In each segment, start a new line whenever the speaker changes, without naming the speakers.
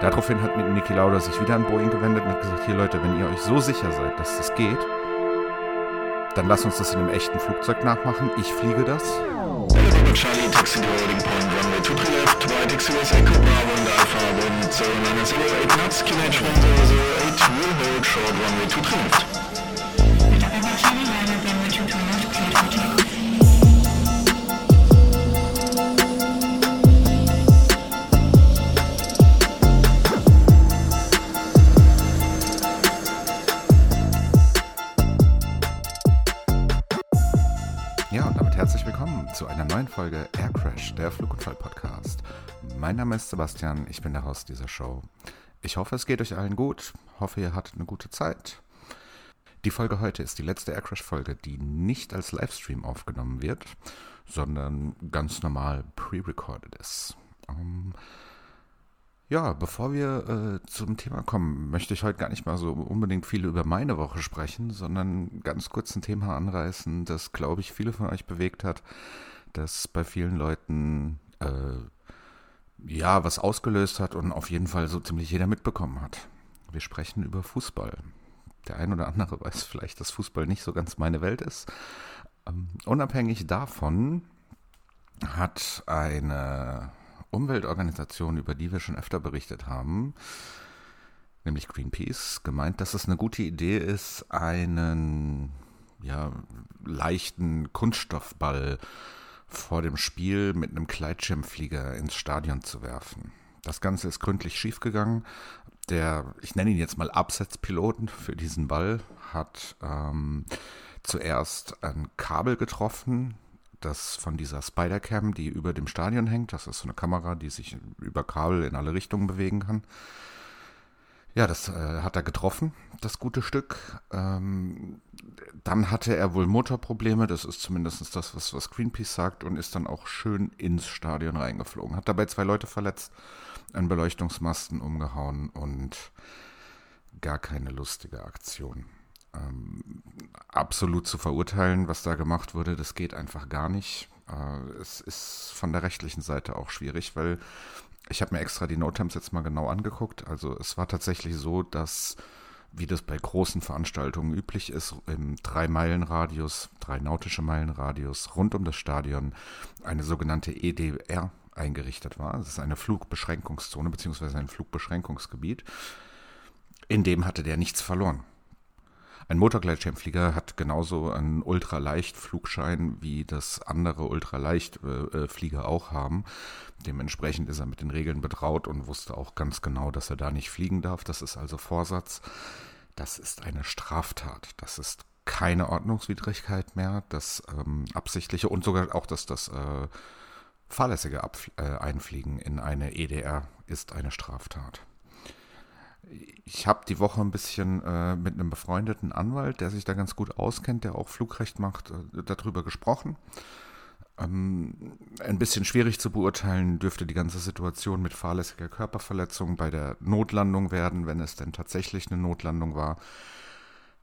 Daraufhin hat mit Niki Lauda sich wieder an Boeing gewendet und hat gesagt, hier Leute, wenn ihr euch so sicher seid, dass das geht, dann lasst uns das in einem echten Flugzeug nachmachen. Ich fliege das.
Charlie, taxi to loading point, runway 23 left, right, XUS Echo Bravo and Alpha, wind 0908 knots, QNH 1008, will hold short, runway 23 left.
Air Crash, der Flugunfall-Podcast. Mein Name ist Sebastian, ich bin der Host dieser Show. Ich hoffe, es geht euch allen gut, hoffe, ihr hattet eine gute Zeit. Die Folge heute ist die letzte Air Crash-Folge, die nicht als Livestream aufgenommen wird, sondern ganz normal pre-recorded ist. Ähm, ja, bevor wir äh, zum Thema kommen, möchte ich heute gar nicht mal so unbedingt viel über meine Woche sprechen, sondern ganz kurz ein Thema anreißen, das, glaube ich, viele von euch bewegt hat, das bei vielen Leuten äh, ja was ausgelöst hat und auf jeden Fall so ziemlich jeder mitbekommen hat. Wir sprechen über Fußball. Der ein oder andere weiß vielleicht, dass Fußball nicht so ganz meine Welt ist. Ähm, unabhängig davon hat eine Umweltorganisation, über die wir schon öfter berichtet haben, nämlich Greenpeace, gemeint, dass es eine gute Idee ist, einen ja, leichten Kunststoffball vor dem Spiel mit einem Gleitschirmflieger ins Stadion zu werfen. Das Ganze ist gründlich schiefgegangen. Der, ich nenne ihn jetzt mal Absetzpiloten für diesen Ball, hat ähm, zuerst ein Kabel getroffen, das von dieser Spider-Cam, die über dem Stadion hängt. Das ist so eine Kamera, die sich über Kabel in alle Richtungen bewegen kann. Ja, das äh, hat er getroffen, das gute Stück. Ähm, dann hatte er wohl Motorprobleme, das ist zumindest das, was, was Greenpeace sagt, und ist dann auch schön ins Stadion reingeflogen. Hat dabei zwei Leute verletzt, einen Beleuchtungsmasten umgehauen und gar keine lustige Aktion ähm, absolut zu verurteilen, was da gemacht wurde. Das geht einfach gar nicht. Äh, es ist von der rechtlichen Seite auch schwierig, weil ich habe mir extra die Notems jetzt mal genau angeguckt. Also es war tatsächlich so, dass, wie das bei großen Veranstaltungen üblich ist, im drei Meilen Radius, drei nautische Meilen Radius rund um das Stadion eine sogenannte EDR eingerichtet war. Das ist eine Flugbeschränkungszone beziehungsweise ein Flugbeschränkungsgebiet. In dem hatte der nichts verloren. Ein Motorgleitschirmflieger hat genauso einen Ultraleichtflugschein, wie das andere Ultraleichtflieger auch haben. Dementsprechend ist er mit den Regeln betraut und wusste auch ganz genau, dass er da nicht fliegen darf. Das ist also Vorsatz. Das ist eine Straftat. Das ist keine Ordnungswidrigkeit mehr. Das ähm, absichtliche und sogar auch dass das äh, fahrlässige Abf äh, Einfliegen in eine EDR ist eine Straftat ich habe die Woche ein bisschen äh, mit einem befreundeten Anwalt, der sich da ganz gut auskennt, der auch Flugrecht macht, äh, darüber gesprochen. Ähm, ein bisschen schwierig zu beurteilen dürfte die ganze Situation mit fahrlässiger Körperverletzung bei der Notlandung werden, wenn es denn tatsächlich eine Notlandung war.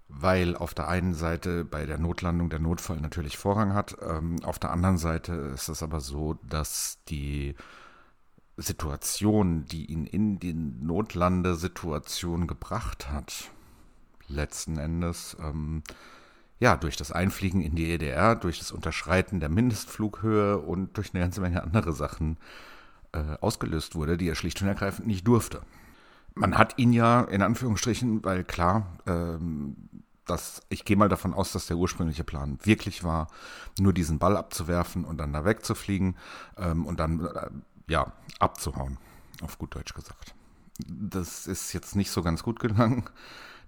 Weil auf der einen Seite bei der Notlandung der Notfall natürlich Vorrang hat. Ähm, auf der anderen Seite ist es aber so, dass die Situation, die ihn in die Notlandesituation gebracht hat, letzten Endes, ähm, ja, durch das Einfliegen in die EDR, durch das Unterschreiten der Mindestflughöhe und durch eine ganze Menge andere Sachen äh, ausgelöst wurde, die er schlicht und ergreifend nicht durfte. Man hat ihn ja in Anführungsstrichen, weil klar, ähm, dass ich gehe mal davon aus, dass der ursprüngliche Plan wirklich war, nur diesen Ball abzuwerfen und dann da wegzufliegen ähm, und dann äh, ja, abzuhauen, auf gut Deutsch gesagt. Das ist jetzt nicht so ganz gut gegangen.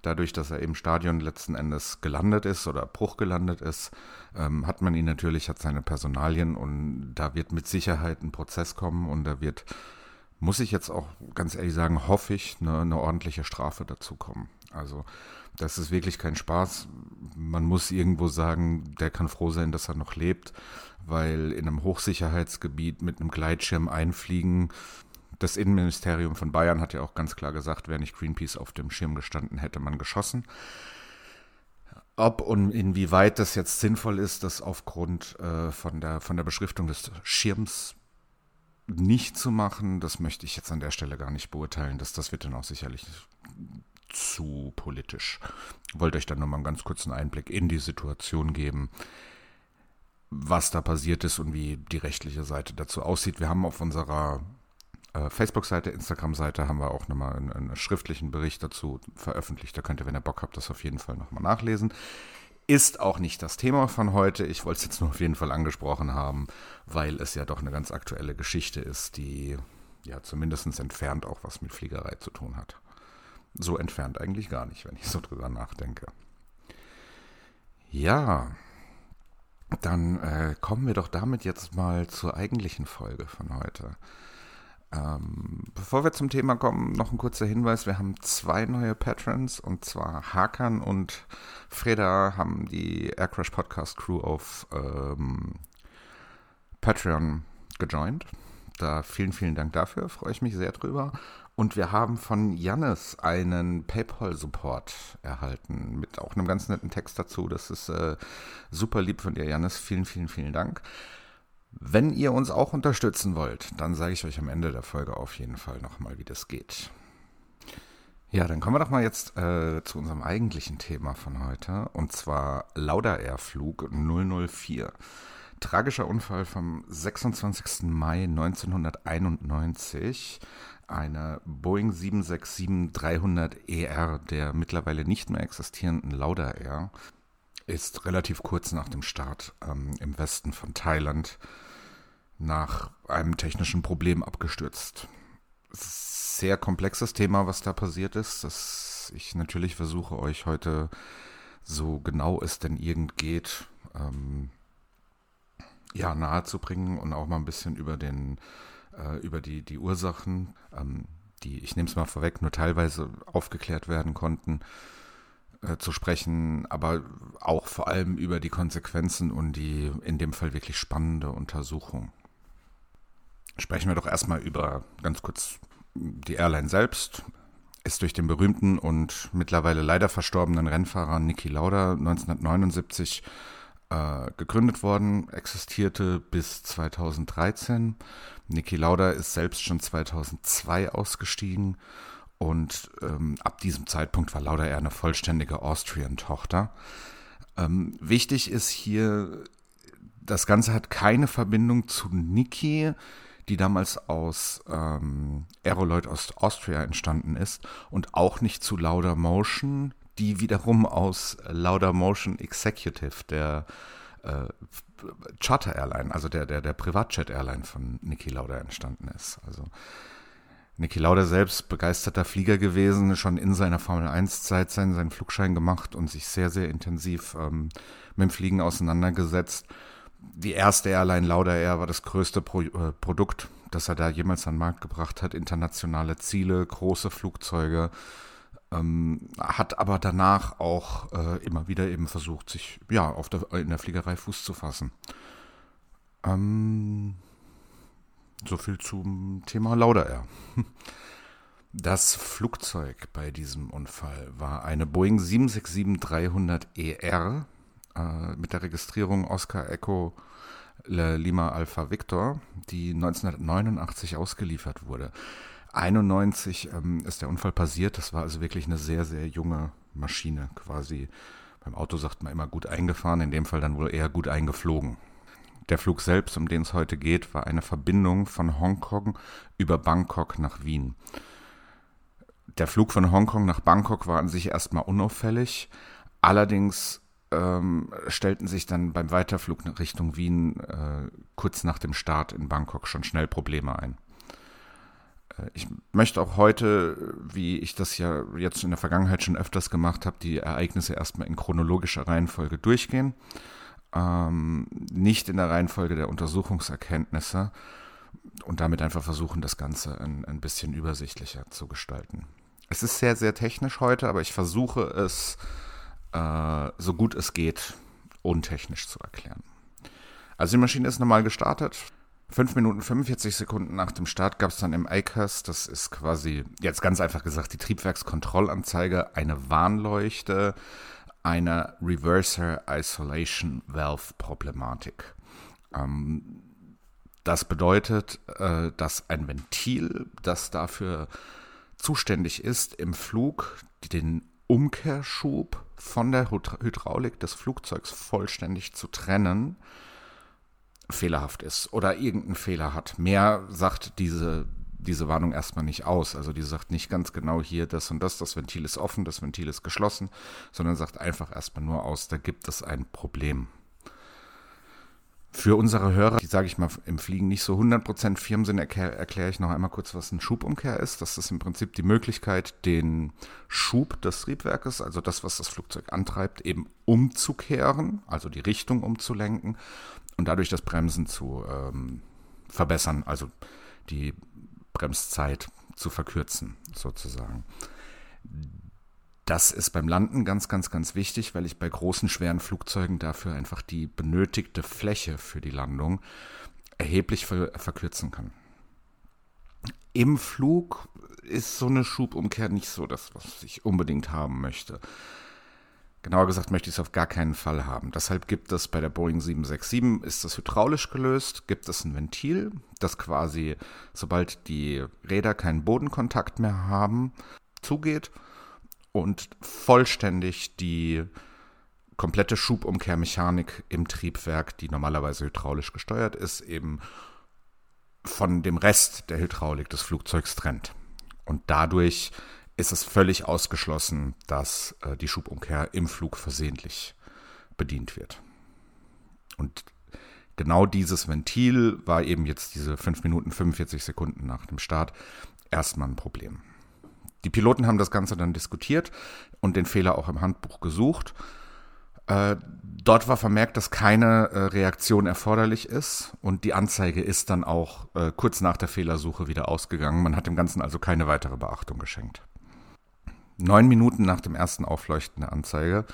Dadurch, dass er im Stadion letzten Endes gelandet ist oder Bruch gelandet ist, ähm, hat man ihn natürlich, hat seine Personalien und da wird mit Sicherheit ein Prozess kommen und da wird, muss ich jetzt auch ganz ehrlich sagen, hoffe ich, eine, eine ordentliche Strafe dazu kommen. Also das ist wirklich kein Spaß. Man muss irgendwo sagen, der kann froh sein, dass er noch lebt weil in einem Hochsicherheitsgebiet mit einem Gleitschirm einfliegen, das Innenministerium von Bayern hat ja auch ganz klar gesagt, wäre nicht Greenpeace auf dem Schirm gestanden, hätte man geschossen. Ob und inwieweit das jetzt sinnvoll ist, das aufgrund äh, von, der, von der Beschriftung des Schirms nicht zu machen, das möchte ich jetzt an der Stelle gar nicht beurteilen. Das, das wird dann auch sicherlich zu politisch. Wollte euch dann nur mal einen ganz kurzen Einblick in die Situation geben, was da passiert ist und wie die rechtliche Seite dazu aussieht. Wir haben auf unserer äh, Facebook-Seite, Instagram-Seite haben wir auch nochmal einen, einen schriftlichen Bericht dazu veröffentlicht. Da könnt ihr, wenn ihr Bock habt, das auf jeden Fall nochmal nachlesen. Ist auch nicht das Thema von heute. Ich wollte es jetzt nur auf jeden Fall angesprochen haben, weil es ja doch eine ganz aktuelle Geschichte ist, die ja zumindest entfernt auch was mit Fliegerei zu tun hat. So entfernt eigentlich gar nicht, wenn ich so drüber nachdenke. Ja, dann äh, kommen wir doch damit jetzt mal zur eigentlichen Folge von heute. Ähm, bevor wir zum Thema kommen, noch ein kurzer Hinweis. Wir haben zwei neue Patrons und zwar Hakan und Freda haben die Aircrash Podcast Crew auf ähm, Patreon gejoint. Da vielen, vielen Dank dafür, freue ich mich sehr drüber. Und wir haben von Jannis einen PayPal-Support erhalten mit auch einem ganz netten Text dazu. Das ist äh, super lieb von dir, Jannis. Vielen, vielen, vielen Dank. Wenn ihr uns auch unterstützen wollt, dann sage ich euch am Ende der Folge auf jeden Fall nochmal, wie das geht. Ja, dann kommen wir doch mal jetzt äh, zu unserem eigentlichen Thema von heute, und zwar Lauda Air Flug 004. Tragischer Unfall vom 26. Mai 1991. Eine Boeing 767-300ER der mittlerweile nicht mehr existierenden Lauda Air ist relativ kurz nach dem Start ähm, im Westen von Thailand nach einem technischen Problem abgestürzt. Sehr komplexes Thema, was da passiert ist, dass ich natürlich versuche, euch heute so genau es denn irgend geht, ähm, ja, nahezubringen und auch mal ein bisschen über den, äh, über die, die Ursachen, ähm, die, ich nehme es mal vorweg, nur teilweise aufgeklärt werden konnten, äh, zu sprechen, aber auch vor allem über die Konsequenzen und die in dem Fall wirklich spannende Untersuchung. Sprechen wir doch erstmal über ganz kurz die Airline selbst. Ist durch den berühmten und mittlerweile leider verstorbenen Rennfahrer Niki Lauda 1979 äh, gegründet worden, existierte bis 2013. Niki Lauda ist selbst schon 2002 ausgestiegen und ähm, ab diesem Zeitpunkt war Lauda eher eine vollständige Austrian-Tochter. Ähm, wichtig ist hier, das Ganze hat keine Verbindung zu Niki, die damals aus ähm, Aeroloid aus Austria entstanden ist und auch nicht zu Lauda Motion, die wiederum aus Lauda Motion Executive, der äh, Charter Airline, also der, der, der Privatjet Airline von Niki Lauda entstanden ist. Also Niki Lauda selbst begeisterter Flieger gewesen, schon in seiner Formel 1-Zeit seinen, seinen Flugschein gemacht und sich sehr, sehr intensiv ähm, mit dem Fliegen auseinandergesetzt die erste Airline Lauda Air war das größte Pro äh, Produkt, das er da jemals an den Markt gebracht hat. Internationale Ziele, große Flugzeuge. Ähm, hat aber danach auch äh, immer wieder eben versucht, sich ja auf der, in der Fliegerei Fuß zu fassen. Ähm, so viel zum Thema Lauda Air. Das Flugzeug bei diesem Unfall war eine Boeing 767-300ER äh, mit der Registrierung Oscar Echo Lima Alpha Victor, die 1989 ausgeliefert wurde. 91 ähm, ist der Unfall passiert. Das war also wirklich eine sehr, sehr junge Maschine, quasi. Beim Auto sagt man immer gut eingefahren, in dem Fall dann wohl eher gut eingeflogen. Der Flug selbst, um den es heute geht, war eine Verbindung von Hongkong über Bangkok nach Wien. Der Flug von Hongkong nach Bangkok war an sich erstmal unauffällig. Allerdings ähm, stellten sich dann beim Weiterflug Richtung Wien äh, kurz nach dem Start in Bangkok schon schnell Probleme ein. Äh, ich möchte auch heute, wie ich das ja jetzt in der Vergangenheit schon öfters gemacht habe, die Ereignisse erstmal in chronologischer Reihenfolge durchgehen. Ähm, nicht in der Reihenfolge der Untersuchungserkenntnisse und damit einfach versuchen, das Ganze ein, ein bisschen übersichtlicher zu gestalten. Es ist sehr, sehr technisch heute, aber ich versuche es äh, so gut es geht untechnisch zu erklären. Also die Maschine ist normal gestartet. 5 Minuten 45 Sekunden nach dem Start gab es dann im ICAS, das ist quasi, jetzt ganz einfach gesagt, die Triebwerkskontrollanzeige, eine Warnleuchte einer Reverser Isolation Valve Problematik. Ähm, Das bedeutet, äh, dass ein Ventil, das dafür zuständig ist, im Flug den Umkehrschub von der Hydraulik des Flugzeugs vollständig zu trennen, fehlerhaft ist oder irgendeinen Fehler hat. Mehr sagt diese, diese Warnung erstmal nicht aus. Also die sagt nicht ganz genau hier das und das, das Ventil ist offen, das Ventil ist geschlossen, sondern sagt einfach erstmal nur aus, da gibt es ein Problem. Für unsere Hörer, die sage ich mal im Fliegen nicht so 100% firm sind, erkläre erklär ich noch einmal kurz, was ein Schubumkehr ist. Das ist im Prinzip die Möglichkeit, den Schub des Triebwerkes, also das, was das Flugzeug antreibt, eben umzukehren, also die Richtung umzulenken und dadurch das Bremsen zu ähm, verbessern, also die Bremszeit zu verkürzen, sozusagen. Das ist beim Landen ganz, ganz, ganz wichtig, weil ich bei großen, schweren Flugzeugen dafür einfach die benötigte Fläche für die Landung erheblich ver verkürzen kann. Im Flug ist so eine Schubumkehr nicht so das, was ich unbedingt haben möchte. Genauer gesagt möchte ich es auf gar keinen Fall haben. Deshalb gibt es bei der Boeing 767, ist das hydraulisch gelöst, gibt es ein Ventil, das quasi, sobald die Räder keinen Bodenkontakt mehr haben, zugeht und vollständig die komplette Schubumkehrmechanik im Triebwerk, die normalerweise hydraulisch gesteuert ist, eben von dem Rest der Hydraulik des Flugzeugs trennt. Und dadurch ist es völlig ausgeschlossen, dass äh, die Schubumkehr im Flug versehentlich bedient wird. Und genau dieses Ventil war eben jetzt diese 5 Minuten 45 Sekunden nach dem Start erstmal ein Problem. Die Piloten haben das Ganze dann diskutiert und den Fehler auch im Handbuch gesucht. Äh, dort war vermerkt, dass keine äh, Reaktion erforderlich ist und die Anzeige ist dann auch äh, kurz nach der Fehlersuche wieder ausgegangen. Man hat dem Ganzen also keine weitere Beachtung geschenkt. Neun Minuten nach dem ersten Aufleuchten der Anzeige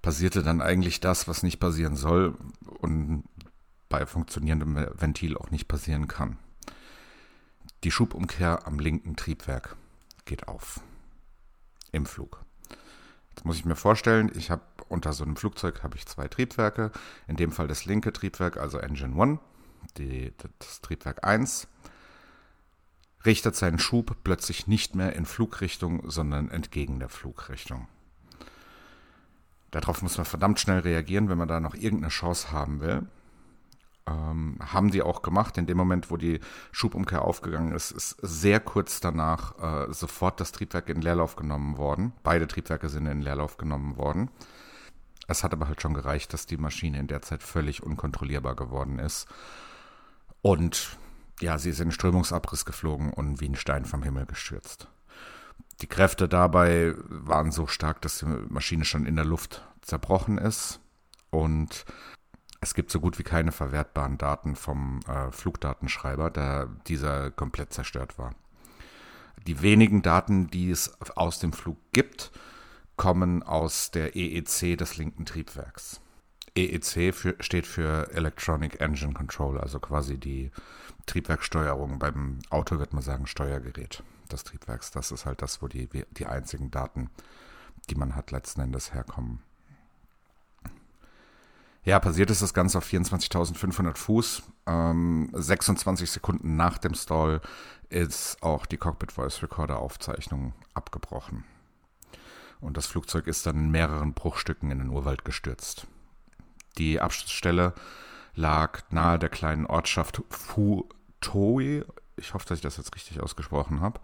passierte dann eigentlich das, was nicht passieren soll und bei funktionierendem Ventil auch nicht passieren kann. Die Schubumkehr am linken Triebwerk geht auf. Im Flug. Jetzt muss ich mir vorstellen, ich habe unter so einem Flugzeug habe ich zwei Triebwerke. In dem Fall das linke Triebwerk, also Engine 1, die, das Triebwerk 1, richtet seinen Schub plötzlich nicht mehr in Flugrichtung, sondern entgegen der Flugrichtung. Darauf muss man verdammt schnell reagieren, wenn man da noch irgendeine Chance haben will. Ähm, haben die auch gemacht. In dem Moment, wo die Schubumkehr aufgegangen ist, ist sehr kurz danach äh, sofort das Triebwerk in Leerlauf genommen worden. Beide Triebwerke sind in Leerlauf genommen worden. Es hat aber halt schon gereicht, dass die Maschine in der Zeit völlig unkontrollierbar geworden ist. Und ja, sie ist in Strömungsabriss geflogen und wie ein Stein vom Himmel gestürzt. Die Kräfte dabei waren so stark, dass die Maschine schon in der Luft zerbrochen ist und es gibt so gut wie keine verwertbaren Daten vom äh, Flugdatenschreiber, da dieser komplett zerstört war. Die wenigen Daten, die es aus dem Flug gibt, kommen aus der EEC des linken Triebwerks. EEC für, steht für Electronic Engine Control, also quasi die Triebwerksteuerung. Beim Auto wird man sagen Steuergerät des Triebwerks. Das ist halt das, wo die, die einzigen Daten, die man hat, letzten Endes herkommen. Ja, passiert ist das Ganze auf 24.500 Fuß. Ähm, 26 Sekunden nach dem Stall ist auch die Cockpit Voice Recorder Aufzeichnung abgebrochen. Und das Flugzeug ist dann in mehreren Bruchstücken in den Urwald gestürzt. Die Absturzstelle lag nahe der kleinen Ortschaft Futoi. Ich hoffe, dass ich das jetzt richtig ausgesprochen habe.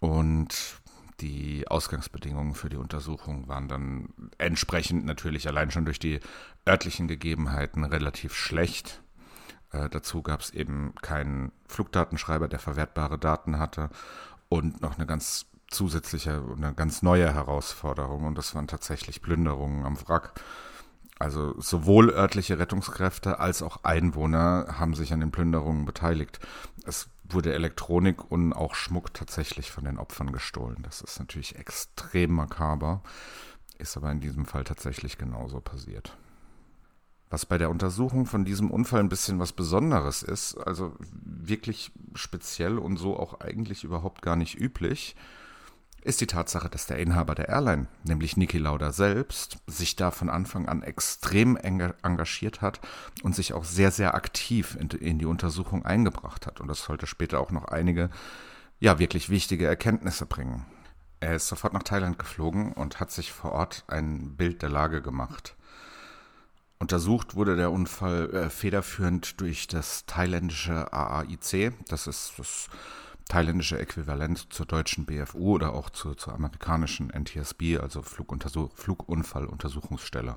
Und die Ausgangsbedingungen für die Untersuchung waren dann entsprechend natürlich allein schon durch die örtlichen Gegebenheiten relativ schlecht. Äh, dazu gab es eben keinen Flugdatenschreiber, der verwertbare Daten hatte und noch eine ganz zusätzliche, eine ganz neue Herausforderung und das waren tatsächlich Plünderungen am Wrack. Also sowohl örtliche Rettungskräfte als auch Einwohner haben sich an den Plünderungen beteiligt. Es wurde Elektronik und auch Schmuck tatsächlich von den Opfern gestohlen. Das ist natürlich extrem makaber, ist aber in diesem Fall tatsächlich genauso passiert. Was bei der Untersuchung von diesem Unfall ein bisschen was Besonderes ist, also wirklich speziell und so auch eigentlich überhaupt gar nicht üblich, ist die Tatsache, dass der Inhaber der Airline, nämlich Niki Lauda selbst, sich da von Anfang an extrem engagiert hat und sich auch sehr, sehr aktiv in, in die Untersuchung eingebracht hat. Und das sollte später auch noch einige, ja, wirklich wichtige Erkenntnisse bringen. Er ist sofort nach Thailand geflogen und hat sich vor Ort ein Bild der Lage gemacht. Untersucht wurde der Unfall äh, federführend durch das thailändische AAIC, das ist das thailändische Äquivalent zur deutschen BFU oder auch zu, zur amerikanischen NTSB, also Flugunfalluntersuchungsstelle.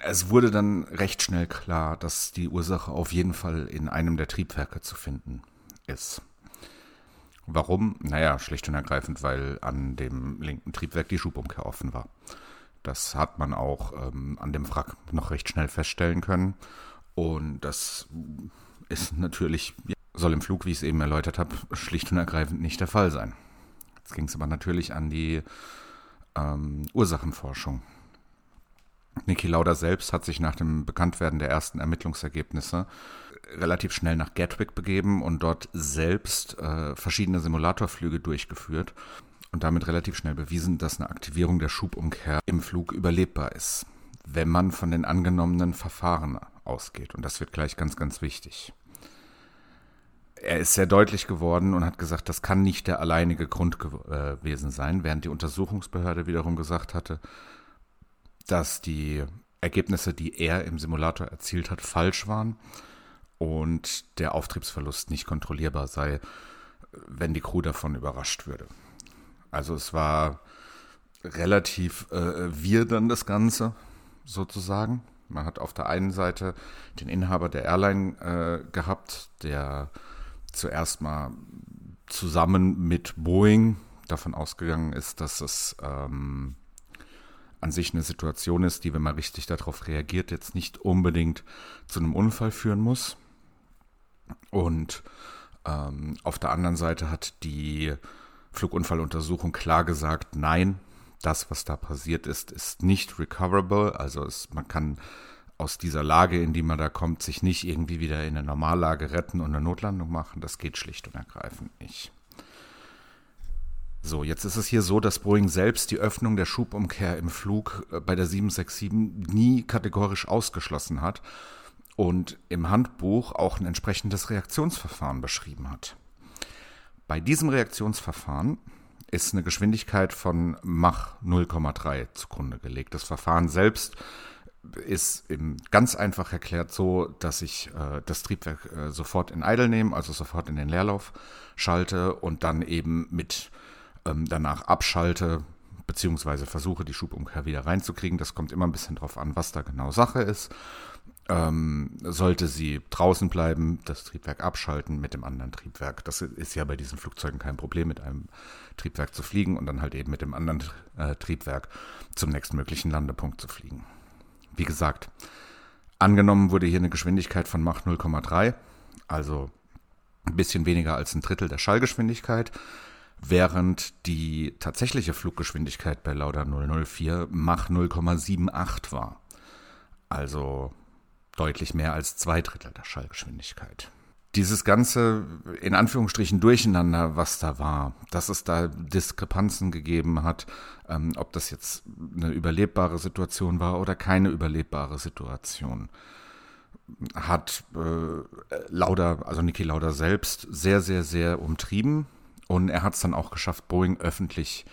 Es wurde dann recht schnell klar, dass die Ursache auf jeden Fall in einem der Triebwerke zu finden ist. Warum? Naja, schlicht und ergreifend, weil an dem linken Triebwerk die Schubumkehr offen war. Das hat man auch ähm, an dem Wrack noch recht schnell feststellen können. Und das ist natürlich soll im Flug, wie ich es eben erläutert habe, schlicht und ergreifend nicht der Fall sein. Jetzt ging es aber natürlich an die ähm, Ursachenforschung. Niki Lauda selbst hat sich nach dem Bekanntwerden der ersten Ermittlungsergebnisse relativ schnell nach Gatwick begeben und dort selbst äh, verschiedene Simulatorflüge durchgeführt und damit relativ schnell bewiesen, dass eine Aktivierung der Schubumkehr im Flug überlebbar ist, wenn man von den angenommenen Verfahren ausgeht. Und das wird gleich ganz, ganz wichtig er ist sehr deutlich geworden und hat gesagt, das kann nicht der alleinige Grund gewesen sein, während die Untersuchungsbehörde wiederum gesagt hatte, dass die Ergebnisse, die er im Simulator erzielt hat, falsch waren und der Auftriebsverlust nicht kontrollierbar sei, wenn die Crew davon überrascht würde. Also es war relativ äh, wir dann das Ganze sozusagen. Man hat auf der einen Seite den Inhaber der Airline äh, gehabt, der zuerst mal zusammen mit Boeing davon ausgegangen ist, dass es ähm, an sich eine Situation ist, die, wenn man richtig darauf reagiert, jetzt nicht unbedingt zu einem Unfall führen muss. Und ähm, auf der anderen Seite hat die Flugunfalluntersuchung klar gesagt, nein, das, was da passiert ist, ist nicht recoverable. Also es, man kann aus dieser Lage, in die man da kommt, sich nicht irgendwie wieder in eine Normallage retten und eine Notlandung machen. Das geht schlicht und ergreifend nicht. So, jetzt ist es hier so, dass Boeing selbst die Öffnung der Schubumkehr im Flug äh, bei der 767 nie kategorisch ausgeschlossen hat und im Handbuch auch ein entsprechendes Reaktionsverfahren beschrieben hat. Bei diesem Reaktionsverfahren ist eine Geschwindigkeit von Mach 0,3 zugrunde gelegt. Das Verfahren selbst ist ganz einfach erklärt so, dass ich äh, das Triebwerk äh, sofort in Idle nehme, also sofort in den Leerlauf schalte und dann eben mit ähm, danach abschalte, beziehungsweise versuche, die Schubumkehr wieder reinzukriegen. Das kommt immer ein bisschen drauf an, was da genau Sache ist. Ähm, sollte sie draußen bleiben, das Triebwerk abschalten mit dem anderen Triebwerk. Das ist ja bei diesen Flugzeugen kein Problem, mit einem Triebwerk zu fliegen und dann halt eben mit dem anderen äh, Triebwerk zum nächstmöglichen Landepunkt zu fliegen. Wie gesagt, angenommen wurde hier eine Geschwindigkeit von Mach 0,3, also ein bisschen weniger als ein Drittel der Schallgeschwindigkeit, während die tatsächliche Fluggeschwindigkeit bei Lauda 004 Mach 0,78 war. Also deutlich mehr als zwei Drittel der Schallgeschwindigkeit dieses ganze, in Anführungsstrichen, Durcheinander, was da war, dass es da Diskrepanzen gegeben hat, ähm, ob das jetzt eine überlebbare Situation war oder keine überlebbare Situation, hat äh, Lauda, also Niki Lauda selbst, sehr, sehr, sehr umtrieben. Und er hat es dann auch geschafft, Boeing öffentlich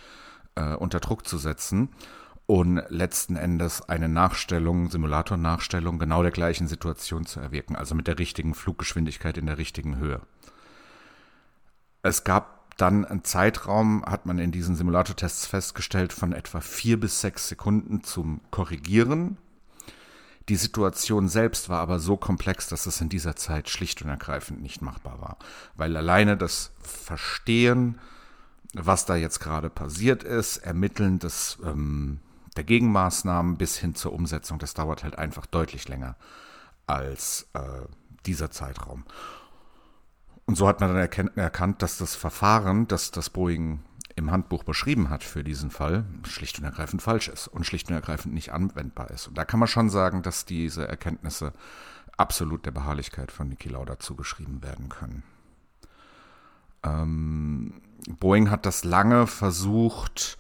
äh, unter Druck zu setzen und letzten Endes eine Nachstellung, Simulator-Nachstellung genau der gleichen Situation zu erwirken, also mit der richtigen Fluggeschwindigkeit in der richtigen Höhe. Es gab dann einen Zeitraum, hat man in diesen Simulator-Tests festgestellt, von etwa vier bis sechs Sekunden zum Korrigieren. Die Situation selbst war aber so komplex, dass es in dieser Zeit schlicht und ergreifend nicht machbar war, weil alleine das Verstehen, was da jetzt gerade passiert ist, Ermitteln des ähm, der Gegenmaßnahmen bis hin zur Umsetzung, das dauert halt einfach deutlich länger als äh, dieser Zeitraum. Und so hat man dann erkannt, dass das Verfahren, das das Boeing im Handbuch beschrieben hat für diesen Fall, schlicht und ergreifend falsch ist und schlicht und ergreifend nicht anwendbar ist. Und da kann man schon sagen, dass diese Erkenntnisse absolut der Beharrlichkeit von Niki Lauda zugeschrieben werden können. Ähm, Boeing hat das lange versucht,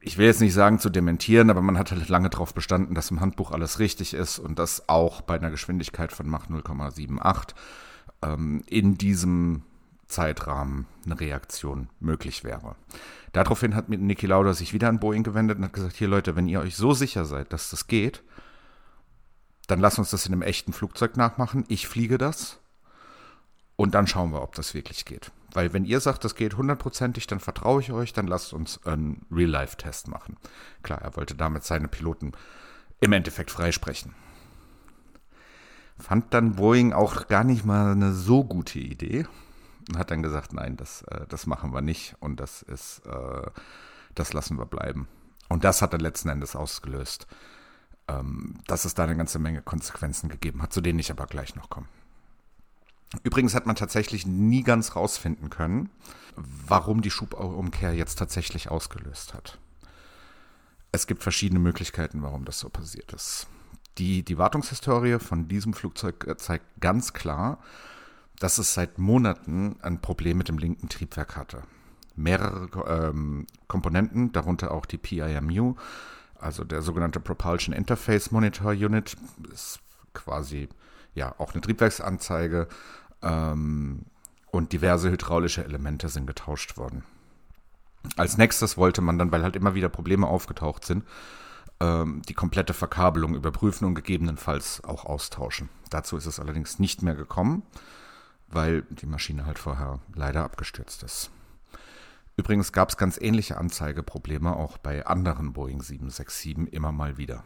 ich will jetzt nicht sagen zu dementieren, aber man hat halt lange darauf bestanden, dass im Handbuch alles richtig ist und dass auch bei einer Geschwindigkeit von Mach 0,78 ähm, in diesem Zeitrahmen eine Reaktion möglich wäre. Daraufhin hat mit Niki Lauda sich wieder an Boeing gewendet und hat gesagt, hier Leute, wenn ihr euch so sicher seid, dass das geht, dann lasst uns das in einem echten Flugzeug nachmachen. Ich fliege das und dann schauen wir, ob das wirklich geht. Weil wenn ihr sagt, das geht hundertprozentig, dann vertraue ich euch, dann lasst uns einen Real-Life-Test machen. Klar, er wollte damit seine Piloten im Endeffekt freisprechen. Fand dann Boeing auch gar nicht mal eine so gute Idee und hat dann gesagt, nein, das, äh, das machen wir nicht und das ist, äh, das lassen wir bleiben. Und das hat dann letzten Endes ausgelöst, ähm, dass es da eine ganze Menge Konsequenzen gegeben hat, zu denen ich aber gleich noch komme. Übrigens hat man tatsächlich nie ganz rausfinden können, warum die Schubumkehr jetzt tatsächlich ausgelöst hat. Es gibt verschiedene Möglichkeiten, warum das so passiert ist. Die, die Wartungshistorie von diesem Flugzeug äh, zeigt ganz klar, dass es seit Monaten ein Problem mit dem linken Triebwerk hatte. Mehrere ähm, Komponenten, darunter auch die PIMU, also der sogenannte Propulsion Interface Monitor Unit, ist quasi ja auch eine Triebwerksanzeige ähm, und diverse hydraulische Elemente sind getauscht worden. Als nächstes wollte man dann, weil halt immer wieder Probleme aufgetaucht sind, ähm, die komplette Verkabelung überprüfen und gegebenenfalls auch austauschen. Dazu ist es allerdings nicht mehr gekommen weil die Maschine halt vorher leider abgestürzt ist. Übrigens gab es ganz ähnliche Anzeigeprobleme auch bei anderen Boeing 767 immer mal wieder.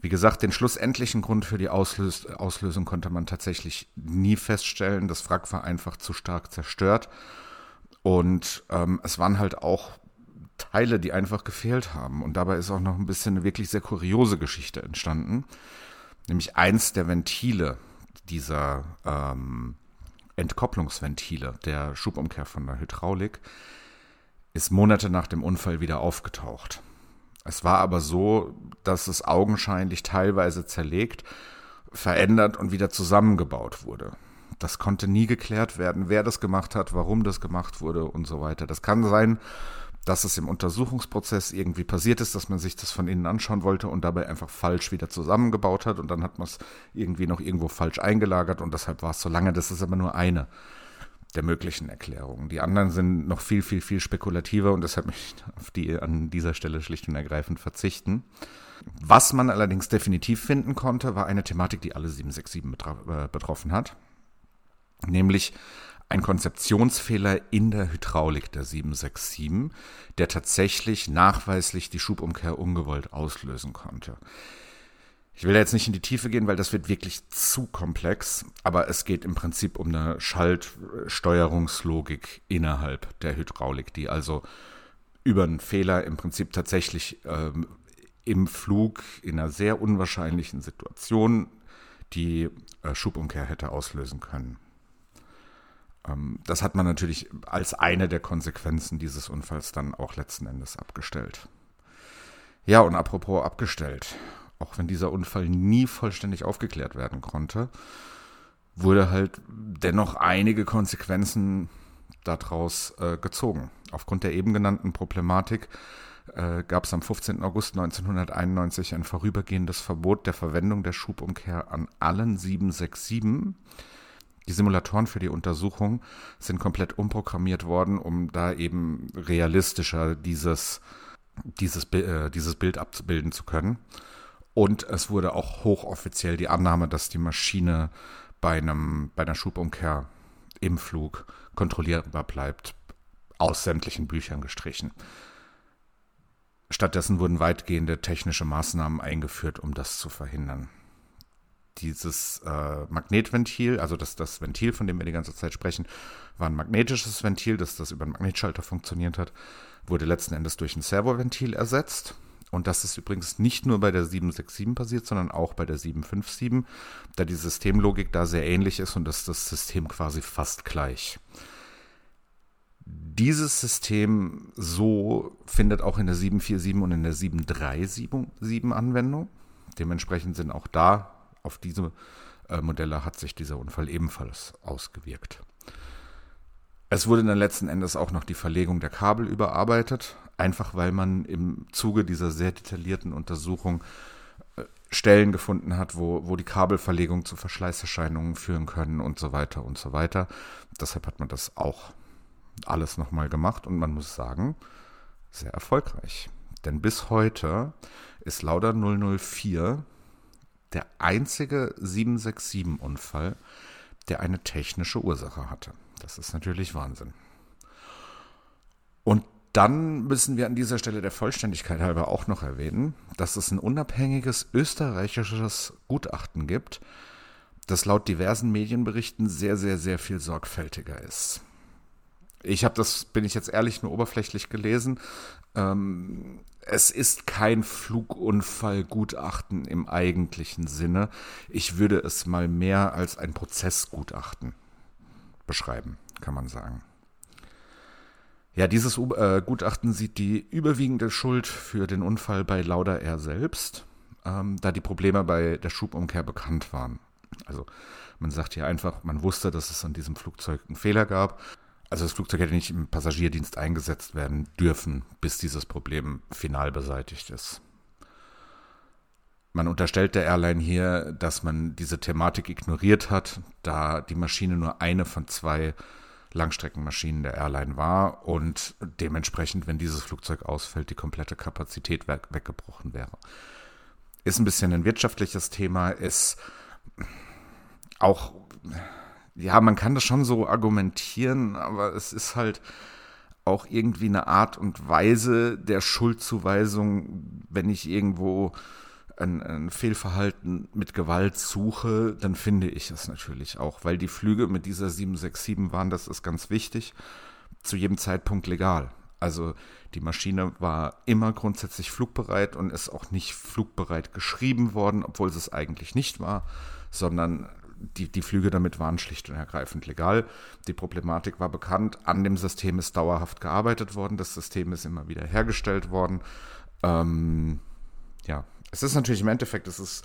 Wie gesagt, den schlussendlichen Grund für die Auslös Auslösung konnte man tatsächlich nie feststellen. Das Wrack war einfach zu stark zerstört. Und ähm, es waren halt auch Teile, die einfach gefehlt haben. Und dabei ist auch noch ein bisschen eine wirklich sehr kuriose Geschichte entstanden. Nämlich eins der Ventile dieser ähm, Entkopplungsventile der Schubumkehr von der Hydraulik ist Monate nach dem Unfall wieder aufgetaucht. Es war aber so, dass es augenscheinlich teilweise zerlegt, verändert und wieder zusammengebaut wurde. Das konnte nie geklärt werden, wer das gemacht hat, warum das gemacht wurde und so weiter. Das kann sein, dass es im Untersuchungsprozess irgendwie passiert ist, dass man sich das von innen anschauen wollte und dabei einfach falsch wieder zusammengebaut hat und dann hat man es irgendwie noch irgendwo falsch eingelagert und deshalb war es so lange. Das ist aber nur eine der möglichen Erklärungen. Die anderen sind noch viel, viel, viel spekulativer und deshalb möchte ich auf die an dieser Stelle schlicht und ergreifend verzichten. Was man allerdings definitiv finden konnte, war eine Thematik, die alle 767 äh, betroffen hat. Nämlich ein Konzeptionsfehler in der Hydraulik der 767, der tatsächlich nachweislich die Schubumkehr ungewollt auslösen konnte. Ich will jetzt nicht in die Tiefe gehen, weil das wird wirklich zu komplex, aber es geht im Prinzip um eine Schaltsteuerungslogik innerhalb der Hydraulik, die also über einen Fehler im Prinzip tatsächlich ähm, im Flug in einer sehr unwahrscheinlichen Situation die äh, Schubumkehr hätte auslösen können. Ähm, das hat man natürlich als eine der Konsequenzen dieses Unfalls dann auch letzten Endes abgestellt. Ja, und apropos abgestellt, auch wenn dieser Unfall nie vollständig aufgeklärt werden konnte, wurde halt dennoch einige Konsequenzen daraus äh, gezogen. Aufgrund der eben genannten Problematik äh, gab es am 15. August 1991 ein vorübergehendes Verbot der Verwendung der Schubumkehr an allen 767 die Simulatoren für die Untersuchung sind komplett umprogrammiert worden, um da eben realistischer dieses, dieses, äh, dieses Bild abzubilden zu können. Und es wurde auch hochoffiziell die Annahme, dass die Maschine bei, einem, bei einer Schubumkehr im Flug kontrollierbar bleibt, aus sämtlichen Büchern gestrichen. Stattdessen wurden weitgehende technische Maßnahmen eingeführt, um das zu verhindern dieses äh, Magnetventil, also das, das Ventil, von dem wir die ganze Zeit sprechen, war ein magnetisches Ventil, das das über einen Magnetschalter funktioniert hat, wurde letzten Endes durch ein Servoventil ersetzt. Und das ist übrigens nicht nur bei der 767 passiert, sondern auch bei der 757, da die Systemlogik da sehr ähnlich ist und das ist das System quasi fast gleich. Dieses System so findet auch in der 747 und in der 737 Anwendung. Dementsprechend sind auch da auf diese äh, Modelle hat sich dieser Unfall ebenfalls ausgewirkt. Es wurde dann letzten Endes auch noch die Verlegung der Kabel überarbeitet, einfach weil man im Zuge dieser sehr detaillierten Untersuchung äh, Stellen gefunden hat, wo, wo die Kabelverlegung zu Verschleißerscheinungen führen können und so weiter und so weiter. Deshalb hat man das auch alles nochmal gemacht und man muss sagen, sehr erfolgreich. Denn bis heute ist Lauda 004 der einzige 767-Unfall, der eine technische Ursache hatte. Das ist natürlich Wahnsinn. Und dann müssen wir an dieser Stelle der Vollständigkeit halber auch noch erwähnen, dass es ein unabhängiges österreichisches Gutachten gibt, das laut diversen Medienberichten sehr, sehr, sehr viel sorgfältiger ist. Ich habe das, bin ich jetzt ehrlich, nur oberflächlich gelesen. Ähm, es ist kein Flugunfallgutachten im eigentlichen Sinne. Ich würde es mal mehr als ein Prozessgutachten beschreiben, kann man sagen. Ja, dieses äh, Gutachten sieht die überwiegende Schuld für den Unfall bei Lauda Air selbst, ähm, da die Probleme bei der Schubumkehr bekannt waren. Also man sagt hier einfach, man wusste, dass es an diesem Flugzeug einen Fehler gab also das Flugzeug hätte nicht im Passagierdienst eingesetzt werden dürfen, bis dieses Problem final beseitigt ist. Man unterstellt der Airline hier, dass man diese Thematik ignoriert hat, da die Maschine nur eine von zwei Langstreckenmaschinen der Airline war und dementsprechend, wenn dieses Flugzeug ausfällt, die komplette Kapazität weggebrochen wäre. Ist ein bisschen ein wirtschaftliches Thema, ist auch ja, man kann das schon so argumentieren, aber es ist halt auch irgendwie eine Art und Weise der Schuldzuweisung, wenn ich irgendwo ein, ein, Fehlverhalten mit Gewalt suche, dann finde ich es natürlich auch, weil die Flüge mit dieser 767 waren, das ist ganz wichtig, zu jedem Zeitpunkt legal. Also die Maschine war immer grundsätzlich flugbereit und ist auch nicht flugbereit geschrieben worden, obwohl es eigentlich nicht war, sondern die, die Flüge damit waren schlicht und ergreifend legal. Die Problematik war bekannt. An dem System ist dauerhaft gearbeitet worden. Das System ist immer wieder hergestellt worden. Ähm, ja, es ist natürlich im Endeffekt, es ist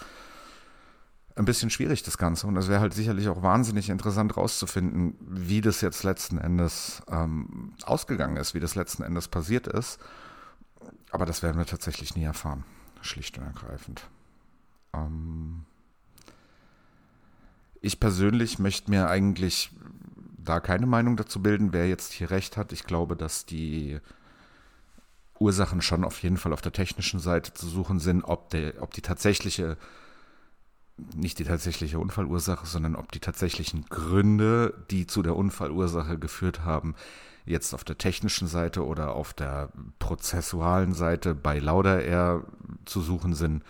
ein bisschen schwierig, das Ganze. Und es wäre halt sicherlich auch wahnsinnig interessant rauszufinden, wie das jetzt letzten Endes ähm, ausgegangen ist, wie das letzten Endes passiert ist. Aber das werden wir tatsächlich nie erfahren. Schlicht und ergreifend. Ähm, ich persönlich möchte mir eigentlich da keine Meinung dazu bilden, wer jetzt hier recht hat. Ich glaube, dass die Ursachen schon auf jeden Fall auf der technischen Seite zu suchen sind, ob, der, ob die tatsächliche, nicht die tatsächliche Unfallursache, sondern ob die tatsächlichen Gründe, die zu der Unfallursache geführt haben, jetzt auf der technischen Seite oder auf der prozessualen Seite bei Lauda Air zu suchen sind,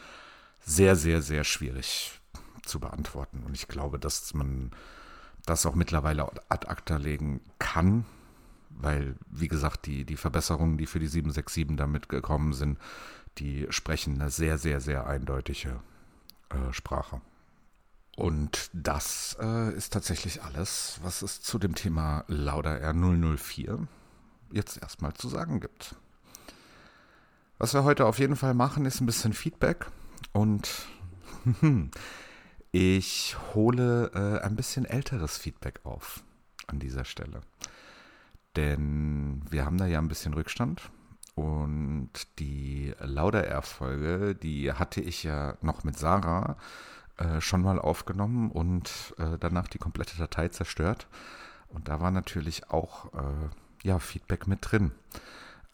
sehr, sehr, sehr schwierig zu beantworten. Und ich glaube, dass man das auch mittlerweile ad acta legen kann, weil, wie gesagt, die, die Verbesserungen, die für die 767 damit gekommen sind, die sprechen eine sehr, sehr, sehr eindeutige äh, Sprache. Und das äh, ist tatsächlich alles, was es zu dem Thema Lauda R004 jetzt erstmal zu sagen gibt. Was wir heute auf jeden Fall machen, ist ein bisschen Feedback und Ich hole äh, ein bisschen älteres Feedback auf an dieser Stelle. Denn wir haben da ja ein bisschen Rückstand. Und die Lauda Air-Folge, die hatte ich ja noch mit Sarah äh, schon mal aufgenommen und äh, danach die komplette Datei zerstört. Und da war natürlich auch äh, ja, Feedback mit drin.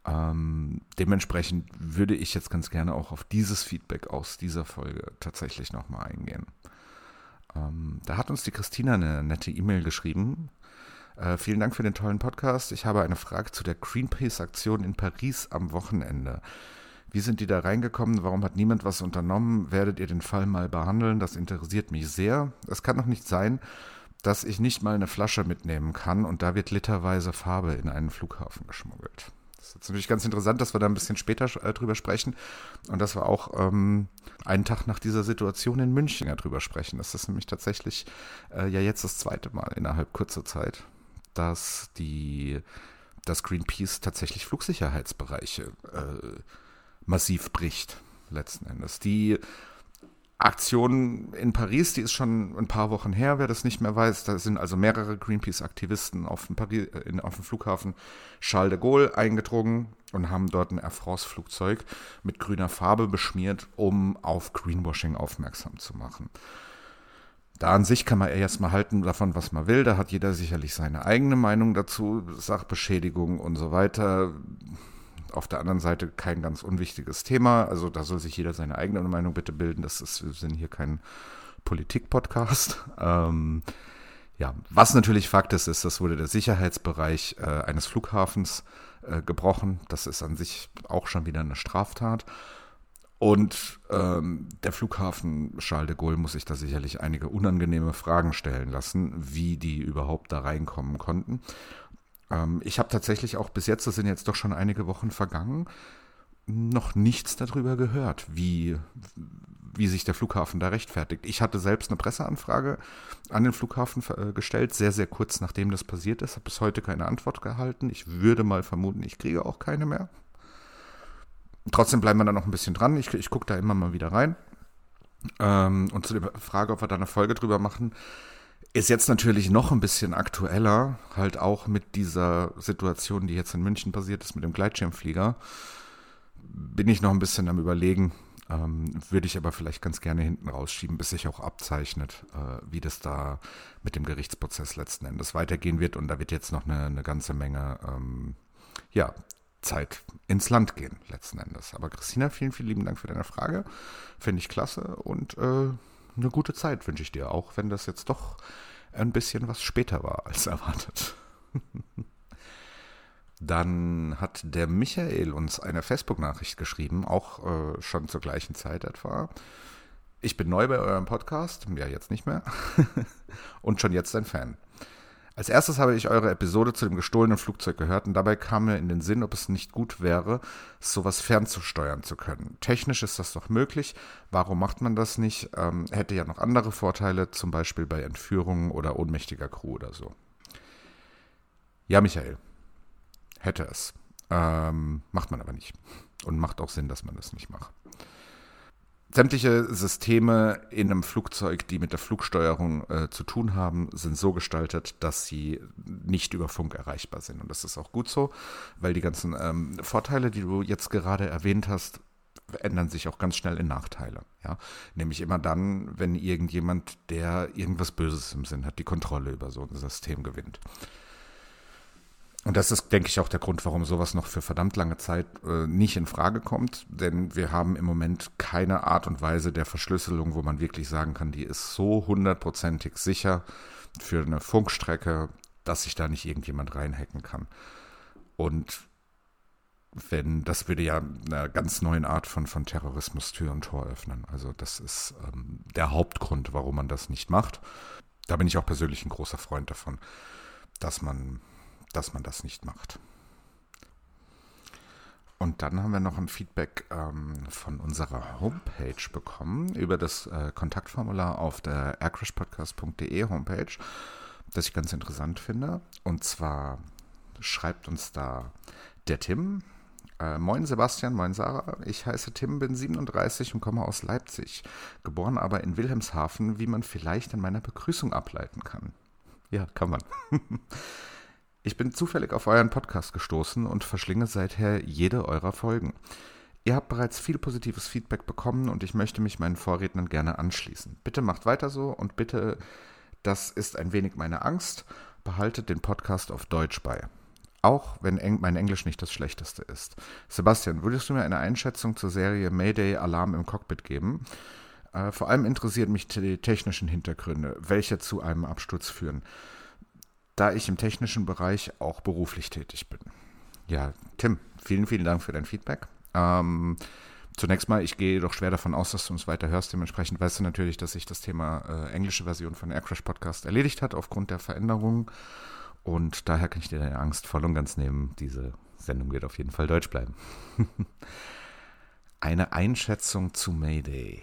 Ähm, dementsprechend würde ich jetzt ganz gerne auch auf dieses Feedback aus dieser Folge tatsächlich nochmal eingehen. Ähm, da hat uns die Christina eine nette E-Mail geschrieben. Äh, vielen Dank für den tollen Podcast. Ich habe eine Frage zu der Greenpeace-Aktion in Paris am Wochenende. Wie sind die da reingekommen? Warum hat niemand was unternommen? Werdet ihr den Fall mal behandeln? Das interessiert mich sehr. Es kann doch nicht sein, dass ich nicht mal eine Flasche mitnehmen kann und da wird literweise Farbe in einen Flughafen geschmuggelt. Das ist natürlich ganz interessant, dass wir da ein bisschen später äh, drüber sprechen und dass wir auch ähm, einen Tag nach dieser Situation in München ja drüber sprechen. Das ist nämlich tatsächlich äh, ja jetzt das zweite Mal innerhalb kurzer Zeit, dass die dass Greenpeace tatsächlich Flugsicherheitsbereiche äh, massiv bricht, letzten Endes. Die Aktion in Paris, die ist schon ein paar Wochen her, wer das nicht mehr weiß. Da sind also mehrere Greenpeace-Aktivisten auf, dem auf dem Flughafen Charles de Gaulle eingedrungen und haben dort ein Air France-Flugzeug mit grüner Farbe beschmiert, um auf Greenwashing aufmerksam zu machen. Da an sich kann man erstmal halten davon, was man will. Da hat jeder sicherlich seine eigene Meinung dazu, Sachbeschädigung und so weiter auf der anderen Seite kein ganz unwichtiges Thema. Also da soll sich jeder seine eigene Meinung bitte bilden. Das ist, wir sind hier kein Politik-Podcast. Ähm, ja, was natürlich Fakt ist, ist, das wurde der Sicherheitsbereich äh, eines Flughafens äh, gebrochen. Das ist an sich auch schon wieder eine Straftat. Und ähm, der Flughafen Charles de Gaulle muss sich da sicherlich einige unangenehme Fragen stellen lassen, wie die überhaupt da reinkommen konnten. Ähm, ich habe tatsächlich auch bis jetzt, das sind jetzt doch schon einige Wochen vergangen, noch nichts darüber gehört, wie, wie sich der Flughafen da rechtfertigt. Ich hatte selbst eine Presseanfrage an den Flughafen äh, gestellt, sehr, sehr kurz nachdem das passiert ist, habe bis heute keine Antwort gehalten. Ich würde mal vermuten, ich kriege auch keine mehr. Trotzdem bleiben wir da noch ein bisschen dran. Ich, ich gucke da immer mal wieder rein. Ähm, und zu der Frage, ob wir da eine Folge drüber machen, ist jetzt natürlich noch ein bisschen aktueller, halt auch mit dieser Situation, die jetzt in München passiert ist mit dem Gleitschirmflieger. Bin ich noch ein bisschen am Überlegen, ähm, würde ich aber vielleicht ganz gerne hinten rausschieben, bis sich auch abzeichnet, äh, wie das da mit dem Gerichtsprozess letzten Endes weitergehen wird. Und da wird jetzt noch eine, eine ganze Menge ähm, ja, Zeit ins Land gehen, letzten Endes. Aber Christina, vielen, vielen lieben Dank für deine Frage. Finde ich klasse und äh, eine gute Zeit wünsche ich dir, auch wenn das jetzt doch ein bisschen was später war als erwartet. Dann hat der Michael uns eine Facebook-Nachricht geschrieben, auch äh, schon zur gleichen Zeit etwa. Ich bin neu bei eurem Podcast, ja jetzt nicht mehr, und schon jetzt ein Fan. Als erstes habe ich eure Episode zu dem gestohlenen Flugzeug gehört und dabei kam mir in den Sinn, ob es nicht gut wäre, sowas fernzusteuern zu können. Technisch ist das doch möglich. Warum macht man das nicht? Ähm, hätte ja noch andere Vorteile, zum Beispiel bei Entführungen oder ohnmächtiger Crew oder so. Ja, Michael. Hätte es. Ähm, macht man aber nicht. Und macht auch Sinn, dass man das nicht macht. Sämtliche Systeme in einem Flugzeug, die mit der Flugsteuerung äh, zu tun haben, sind so gestaltet, dass sie nicht über Funk erreichbar sind. Und das ist auch gut so, weil die ganzen ähm, Vorteile, die du jetzt gerade erwähnt hast, ändern sich auch ganz schnell in Nachteile. Ja? Nämlich immer dann, wenn irgendjemand, der irgendwas Böses im Sinn hat, die Kontrolle über so ein System gewinnt. Und das ist, denke ich, auch der Grund, warum sowas noch für verdammt lange Zeit äh, nicht in Frage kommt. Denn wir haben im Moment keine Art und Weise der Verschlüsselung, wo man wirklich sagen kann, die ist so hundertprozentig sicher für eine Funkstrecke, dass sich da nicht irgendjemand reinhacken kann. Und wenn, das würde ja einer ganz neuen Art von, von Terrorismus Tür und Tor öffnen. Also das ist ähm, der Hauptgrund, warum man das nicht macht. Da bin ich auch persönlich ein großer Freund davon, dass man dass man das nicht macht. Und dann haben wir noch ein Feedback ähm, von unserer Homepage bekommen über das äh, Kontaktformular auf der aircrashpodcast.de Homepage, das ich ganz interessant finde. Und zwar schreibt uns da der Tim. Äh, moin Sebastian, moin Sarah. Ich heiße Tim, bin 37 und komme aus Leipzig. Geboren aber in Wilhelmshaven, wie man vielleicht in meiner Begrüßung ableiten kann. Ja, kann man. Ich bin zufällig auf euren Podcast gestoßen und verschlinge seither jede eurer Folgen. Ihr habt bereits viel positives Feedback bekommen und ich möchte mich meinen Vorrednern gerne anschließen. Bitte macht weiter so und bitte, das ist ein wenig meine Angst, behaltet den Podcast auf Deutsch bei. Auch wenn Eng mein Englisch nicht das schlechteste ist. Sebastian, würdest du mir eine Einschätzung zur Serie Mayday Alarm im Cockpit geben? Äh, vor allem interessiert mich die technischen Hintergründe, welche zu einem Absturz führen da ich im technischen Bereich auch beruflich tätig bin. Ja, Tim, vielen, vielen Dank für dein Feedback. Ähm, zunächst mal, ich gehe doch schwer davon aus, dass du uns weiter hörst. Dementsprechend weißt du natürlich, dass sich das Thema äh, englische Version von Aircrash Podcast erledigt hat aufgrund der Veränderungen. Und daher kann ich dir deine Angst voll und ganz nehmen. Diese Sendung wird auf jeden Fall deutsch bleiben. Eine Einschätzung zu Mayday.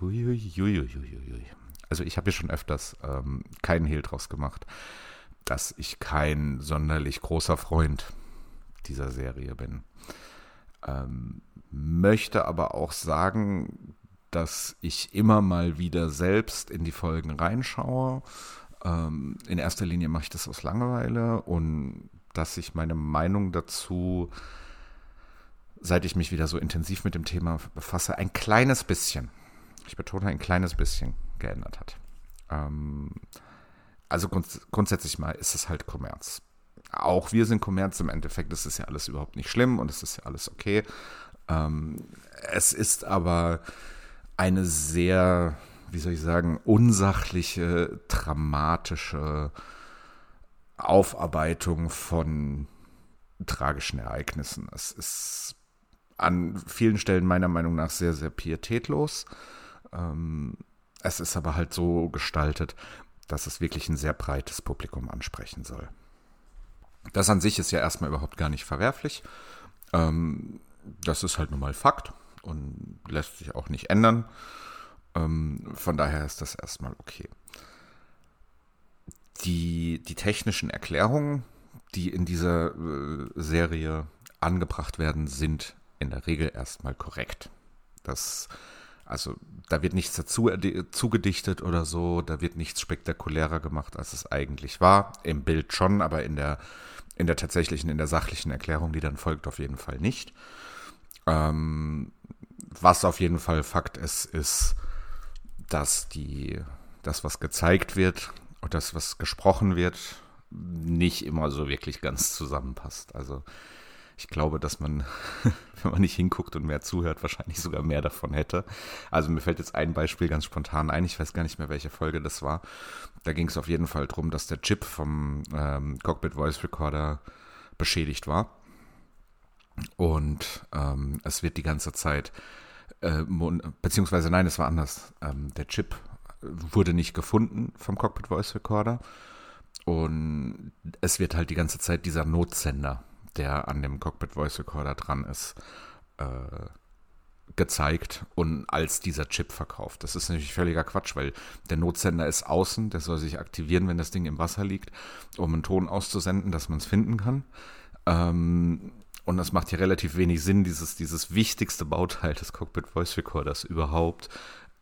Huiuiuiuiui. Also ich habe hier schon öfters ähm, keinen Hehl draus gemacht dass ich kein sonderlich großer Freund dieser Serie bin. Ähm, möchte aber auch sagen, dass ich immer mal wieder selbst in die Folgen reinschaue. Ähm, in erster Linie mache ich das aus Langeweile und dass ich meine Meinung dazu, seit ich mich wieder so intensiv mit dem Thema befasse, ein kleines bisschen, ich betone ein kleines bisschen, geändert hat. Ähm, also grunds grundsätzlich mal ist es halt Kommerz. Auch wir sind Kommerz im Endeffekt, das ist ja alles überhaupt nicht schlimm und es ist ja alles okay. Ähm, es ist aber eine sehr, wie soll ich sagen, unsachliche, dramatische Aufarbeitung von tragischen Ereignissen. Es ist an vielen Stellen meiner Meinung nach sehr, sehr pietätlos. Ähm, es ist aber halt so gestaltet, dass es wirklich ein sehr breites Publikum ansprechen soll. Das an sich ist ja erstmal überhaupt gar nicht verwerflich. Ähm, das ist halt nun mal Fakt und lässt sich auch nicht ändern. Ähm, von daher ist das erstmal okay. Die, die technischen Erklärungen, die in dieser äh, Serie angebracht werden, sind in der Regel erstmal korrekt. Das, also da wird nichts dazu zugedichtet oder so, da wird nichts spektakulärer gemacht, als es eigentlich war. Im Bild schon, aber in der, in der tatsächlichen, in der sachlichen Erklärung, die dann folgt, auf jeden Fall nicht. Ähm, was auf jeden Fall Fakt ist, ist, dass die, das, was gezeigt wird und das, was gesprochen wird, nicht immer so wirklich ganz zusammenpasst. Also ich glaube, dass man, wenn man nicht hinguckt und mehr zuhört, wahrscheinlich sogar mehr davon hätte. Also mir fällt jetzt ein Beispiel ganz spontan ein. Ich weiß gar nicht mehr, welche Folge das war. Da ging es auf jeden Fall darum, dass der Chip vom ähm, Cockpit Voice Recorder beschädigt war. Und ähm, es wird die ganze Zeit, äh, beziehungsweise nein, es war anders. Ähm, der Chip wurde nicht gefunden vom Cockpit Voice Recorder. Und es wird halt die ganze Zeit dieser Notsender, der an dem Cockpit Voice Recorder dran ist, äh, gezeigt und als dieser Chip verkauft. Das ist natürlich völliger Quatsch, weil der Notsender ist außen, der soll sich aktivieren, wenn das Ding im Wasser liegt, um einen Ton auszusenden, dass man es finden kann. Ähm, und das macht hier relativ wenig Sinn, dieses, dieses wichtigste Bauteil des Cockpit Voice Recorders überhaupt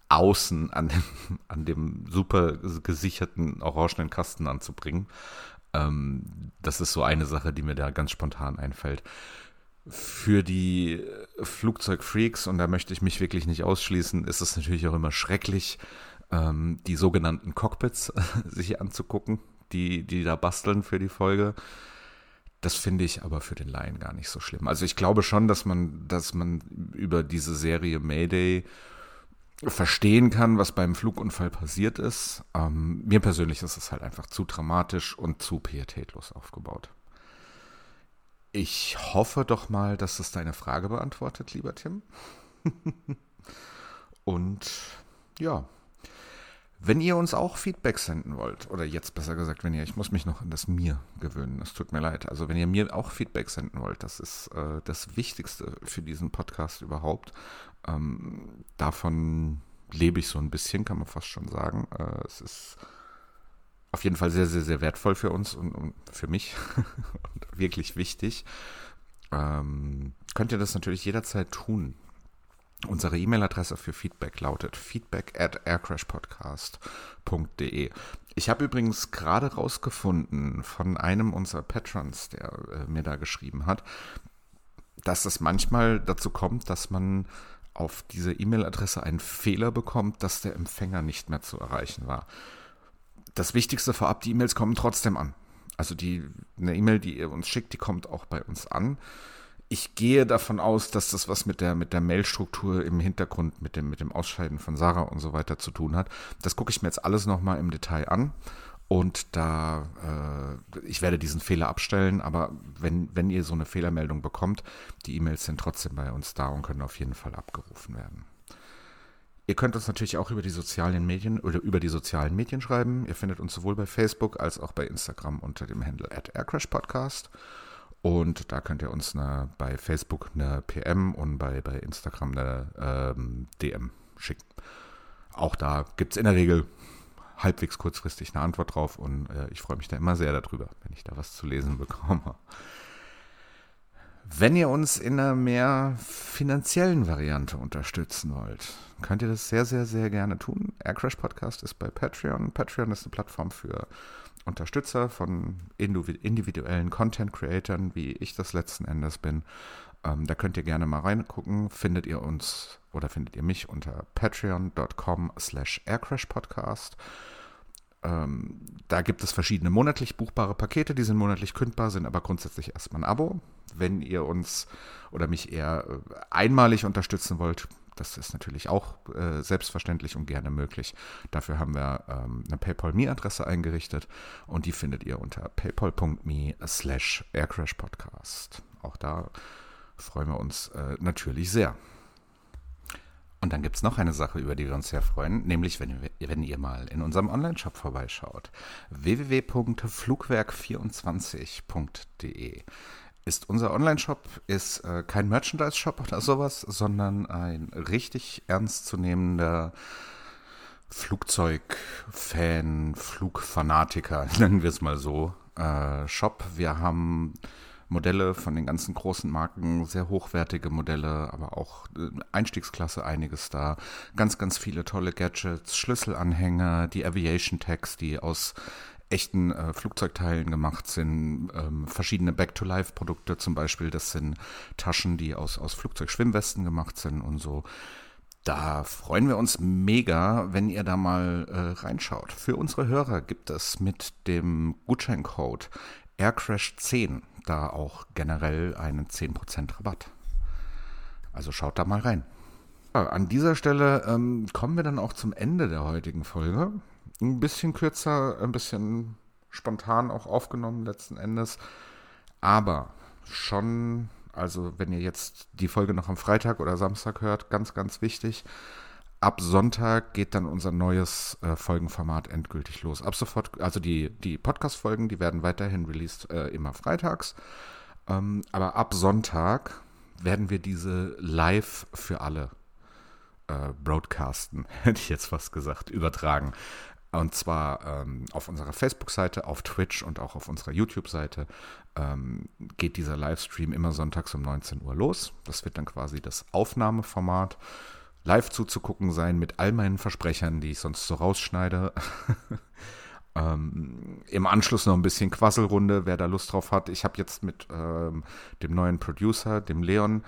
außen an dem, an dem super gesicherten orangenen Kasten anzubringen. Ähm, das ist so eine Sache, die mir da ganz spontan einfällt. Für die Flugzeugfreaks, und da möchte ich mich wirklich nicht ausschließen, ist es natürlich auch immer schrecklich, ähm, die sogenannten Cockpits sich anzugucken, die, die da basteln für die Folge. Das finde ich aber für den Laien gar nicht so schlimm. Also ich glaube schon, dass man, dass man über diese Serie Mayday verstehen kann, was beim Flugunfall passiert ist. Ähm, mir persönlich ist es halt einfach zu dramatisch und zu pietätlos aufgebaut. Ich hoffe doch mal, dass es deine Frage beantwortet, lieber Tim. und ja, wenn ihr uns auch Feedback senden wollt, oder jetzt besser gesagt, wenn ihr, ich muss mich noch an das mir gewöhnen, das tut mir leid. Also wenn ihr mir auch Feedback senden wollt, das ist äh, das Wichtigste für diesen Podcast überhaupt. Ähm, davon lebe ich so ein bisschen, kann man fast schon sagen. Äh, es ist auf jeden Fall sehr, sehr, sehr wertvoll für uns und, und für mich und wirklich wichtig. Ähm, könnt ihr das natürlich jederzeit tun. Unsere E-Mail-Adresse für Feedback lautet feedback at aircrashpodcast.de. Ich habe übrigens gerade rausgefunden von einem unserer Patrons, der äh, mir da geschrieben hat, dass es manchmal dazu kommt, dass man auf diese E-Mail-Adresse einen Fehler bekommt, dass der Empfänger nicht mehr zu erreichen war. Das Wichtigste vorab, die E-Mails kommen trotzdem an. Also die, eine E-Mail, die ihr uns schickt, die kommt auch bei uns an ich gehe davon aus, dass das was mit der, mit der Mail-Struktur im Hintergrund, mit dem, mit dem Ausscheiden von Sarah und so weiter zu tun hat. Das gucke ich mir jetzt alles nochmal im Detail an. Und da, äh, ich werde diesen Fehler abstellen, aber wenn, wenn ihr so eine Fehlermeldung bekommt, die E-Mails sind trotzdem bei uns da und können auf jeden Fall abgerufen werden. Ihr könnt uns natürlich auch über die sozialen Medien oder über die sozialen Medien schreiben. Ihr findet uns sowohl bei Facebook als auch bei Instagram unter dem Handle at Aircrash und da könnt ihr uns eine, bei Facebook eine PM und bei, bei Instagram eine ähm, DM schicken. Auch da gibt es in der Regel halbwegs kurzfristig eine Antwort drauf und äh, ich freue mich da immer sehr darüber, wenn ich da was zu lesen bekomme. Wenn ihr uns in einer mehr finanziellen Variante unterstützen wollt, könnt ihr das sehr, sehr, sehr gerne tun. Aircrash Podcast ist bei Patreon. Patreon ist eine Plattform für Unterstützer von individuellen Content-Creatern, wie ich das letzten Endes bin. Ähm, da könnt ihr gerne mal reingucken. Findet ihr uns oder findet ihr mich unter patreon.com slash aircrashpodcast. Ähm, da gibt es verschiedene monatlich buchbare Pakete, die sind monatlich kündbar, sind aber grundsätzlich erstmal ein Abo. Wenn ihr uns oder mich eher äh, einmalig unterstützen wollt, das ist natürlich auch äh, selbstverständlich und gerne möglich. Dafür haben wir ähm, eine PayPal-Me-Adresse eingerichtet und die findet ihr unter paypal.me slash aircrashpodcast. Auch da freuen wir uns äh, natürlich sehr. Und dann gibt es noch eine Sache, über die wir uns sehr freuen, nämlich wenn, wenn ihr mal in unserem Online-Shop vorbeischaut. www.flugwerk24.de ist unser Online-Shop, ist äh, kein Merchandise-Shop oder sowas, sondern ein richtig ernstzunehmender Flugzeug-Fan, Flugfanatiker, nennen wir es mal so, äh, Shop. Wir haben Modelle von den ganzen großen Marken, sehr hochwertige Modelle, aber auch äh, Einstiegsklasse einiges da. Ganz, ganz viele tolle Gadgets, Schlüsselanhänger, die Aviation Tags, die aus echten äh, Flugzeugteilen gemacht sind, ähm, verschiedene Back-to-Life-Produkte zum Beispiel, das sind Taschen, die aus, aus Flugzeugschwimmwesten gemacht sind und so. Da freuen wir uns mega, wenn ihr da mal äh, reinschaut. Für unsere Hörer gibt es mit dem Gutscheincode AirCrash10 da auch generell einen 10% Rabatt. Also schaut da mal rein. Ja, an dieser Stelle ähm, kommen wir dann auch zum Ende der heutigen Folge. Ein bisschen kürzer, ein bisschen spontan auch aufgenommen letzten Endes. Aber schon, also wenn ihr jetzt die Folge noch am Freitag oder Samstag hört, ganz, ganz wichtig. Ab Sonntag geht dann unser neues äh, Folgenformat endgültig los. Ab sofort, also die, die Podcast-Folgen, die werden weiterhin released äh, immer freitags. Ähm, aber ab Sonntag werden wir diese live für alle äh, broadcasten, hätte ich jetzt fast gesagt, übertragen. Und zwar ähm, auf unserer Facebook-Seite, auf Twitch und auch auf unserer YouTube-Seite ähm, geht dieser Livestream immer sonntags um 19 Uhr los. Das wird dann quasi das Aufnahmeformat live zuzugucken sein mit all meinen Versprechern, die ich sonst so rausschneide. ähm, Im Anschluss noch ein bisschen Quasselrunde, wer da Lust drauf hat. Ich habe jetzt mit ähm, dem neuen Producer, dem Leon,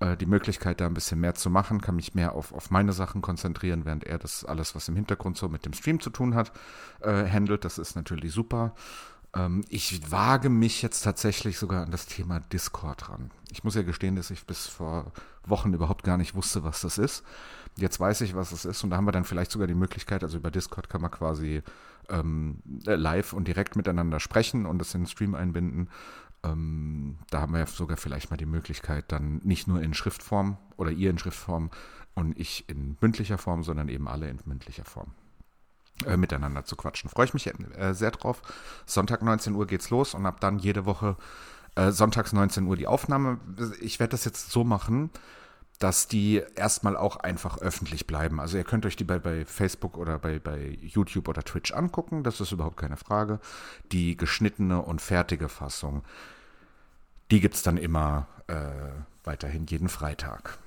äh, die Möglichkeit, da ein bisschen mehr zu machen, kann mich mehr auf, auf meine Sachen konzentrieren, während er das alles, was im Hintergrund so mit dem Stream zu tun hat, äh, handelt. Das ist natürlich super. Ähm, ich wage mich jetzt tatsächlich sogar an das Thema Discord ran. Ich muss ja gestehen, dass ich bis vor Wochen überhaupt gar nicht wusste, was das ist. Jetzt weiß ich, was es ist und da haben wir dann vielleicht sogar die Möglichkeit, also über Discord kann man quasi ähm, äh, live und direkt miteinander sprechen und das in den Stream einbinden. Ähm, da haben wir ja sogar vielleicht mal die Möglichkeit, dann nicht nur in Schriftform oder ihr in Schriftform und ich in mündlicher Form, sondern eben alle in mündlicher Form äh, miteinander zu quatschen. Freue ich mich äh, sehr drauf. Sonntag 19 Uhr geht's los und ab dann jede Woche äh, sonntags 19 Uhr die Aufnahme. Ich werde das jetzt so machen, dass die erstmal auch einfach öffentlich bleiben. Also ihr könnt euch die bei, bei Facebook oder bei, bei YouTube oder Twitch angucken, das ist überhaupt keine Frage. Die geschnittene und fertige Fassung, die gibt es dann immer äh, weiterhin jeden Freitag.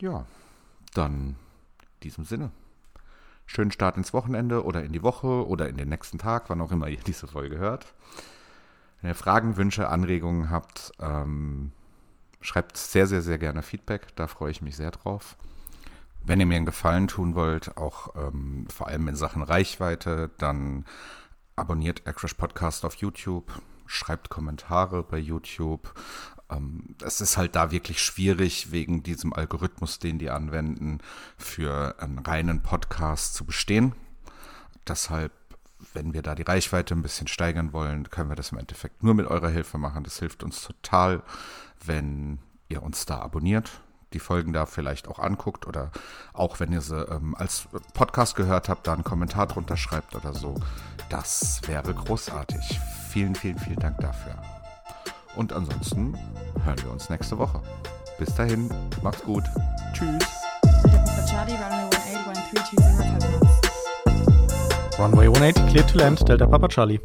Ja, dann in diesem Sinne schönen Start ins Wochenende oder in die Woche oder in den nächsten Tag, wann auch immer ihr diese Folge hört. Wenn ihr Fragen, Wünsche, Anregungen habt, ähm, schreibt sehr, sehr, sehr gerne Feedback. Da freue ich mich sehr drauf. Wenn ihr mir einen Gefallen tun wollt, auch ähm, vor allem in Sachen Reichweite, dann abonniert Aircrash Podcast auf YouTube, schreibt Kommentare bei YouTube, ähm, es ist halt da wirklich schwierig, wegen diesem Algorithmus, den die anwenden, für einen reinen Podcast zu bestehen. Deshalb, wenn wir da die Reichweite ein bisschen steigern wollen, können wir das im Endeffekt nur mit eurer Hilfe machen. Das hilft uns total, wenn ihr uns da abonniert, die Folgen da vielleicht auch anguckt oder auch wenn ihr sie ähm, als Podcast gehört habt, da einen Kommentar drunter schreibt oder so. Das wäre großartig. Vielen, vielen, vielen Dank dafür. Und ansonsten hören wir uns nächste Woche. Bis dahin, macht's gut. Tschüss.
Runway 180, clear to land, Delta Papa Charlie.